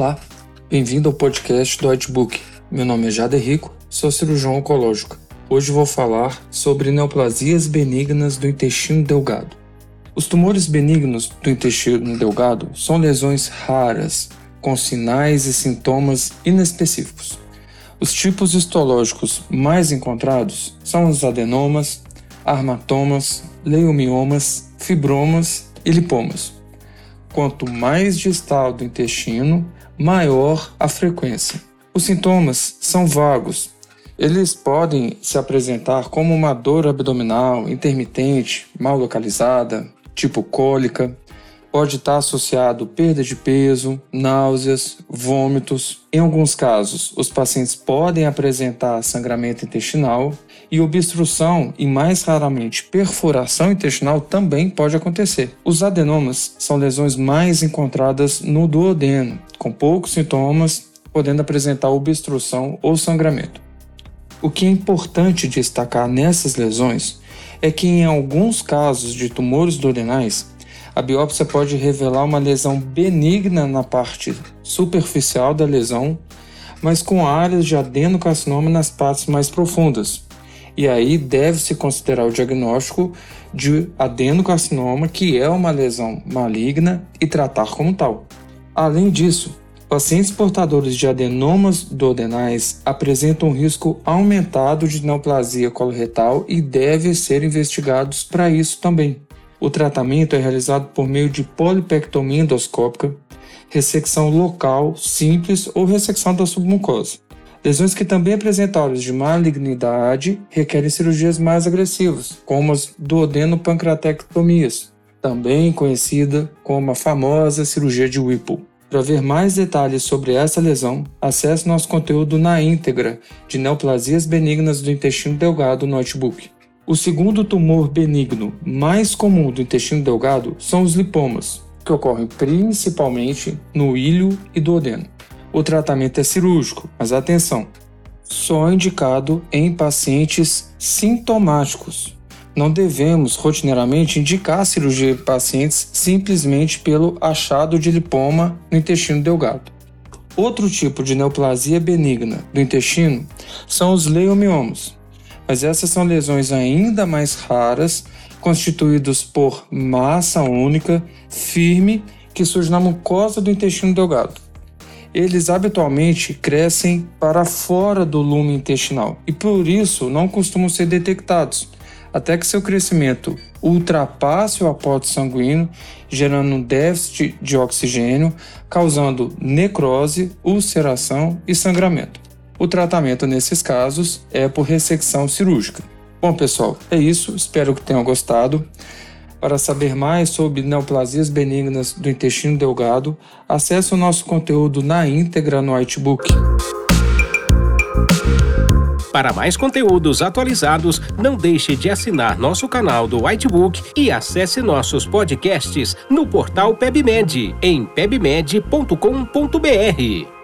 Olá, bem-vindo ao podcast do Whitebook. Meu nome é Jade Rico, sou cirurgião oncológico. Hoje vou falar sobre neoplasias benignas do intestino delgado. Os tumores benignos do intestino delgado são lesões raras, com sinais e sintomas inespecíficos. Os tipos histológicos mais encontrados são os adenomas, armatomas, leumiomas, fibromas e lipomas. Quanto mais distal do intestino, maior a frequência. Os sintomas são vagos. Eles podem se apresentar como uma dor abdominal intermitente, mal localizada, tipo cólica, pode estar associado perda de peso, náuseas, vômitos. Em alguns casos, os pacientes podem apresentar sangramento intestinal e obstrução e mais raramente perfuração intestinal também pode acontecer. Os adenomas são lesões mais encontradas no duodeno, com poucos sintomas, podendo apresentar obstrução ou sangramento. O que é importante destacar nessas lesões é que em alguns casos de tumores duodenais a biópsia pode revelar uma lesão benigna na parte superficial da lesão, mas com áreas de adenocarcinoma nas partes mais profundas. E aí deve-se considerar o diagnóstico de adenocarcinoma, que é uma lesão maligna, e tratar como tal. Além disso, pacientes portadores de adenomas duodenais apresentam um risco aumentado de neoplasia coloretal e devem ser investigados para isso também. O tratamento é realizado por meio de polipectomia endoscópica, ressecção local simples ou ressecção da submucosa. Lesões que também apresentam áreas de malignidade requerem cirurgias mais agressivas, como as duodenopancreatectomias, também conhecida como a famosa cirurgia de Whipple. Para ver mais detalhes sobre essa lesão, acesse nosso conteúdo na íntegra de neoplasias benignas do intestino delgado no notebook. O segundo tumor benigno mais comum do intestino delgado são os lipomas, que ocorrem principalmente no ilho e duodeno. O tratamento é cirúrgico, mas atenção, só indicado em pacientes sintomáticos. Não devemos rotineiramente indicar cirurgia em pacientes simplesmente pelo achado de lipoma no intestino delgado. Outro tipo de neoplasia benigna do intestino são os leomiomas, mas essas são lesões ainda mais raras, constituídas por massa única, firme, que surge na mucosa do intestino delgado. Eles habitualmente crescem para fora do lume intestinal e por isso não costumam ser detectados, até que seu crescimento ultrapasse o aporte sanguíneo, gerando um déficit de oxigênio, causando necrose, ulceração e sangramento. O tratamento nesses casos é por ressecção cirúrgica. Bom, pessoal, é isso. Espero que tenham gostado. Para saber mais sobre neoplasias benignas do intestino delgado, acesse o nosso conteúdo na íntegra no Whitebook. Para mais conteúdos atualizados, não deixe de assinar nosso canal do Whitebook e acesse nossos podcasts no portal PebMed em pebmed.com.br.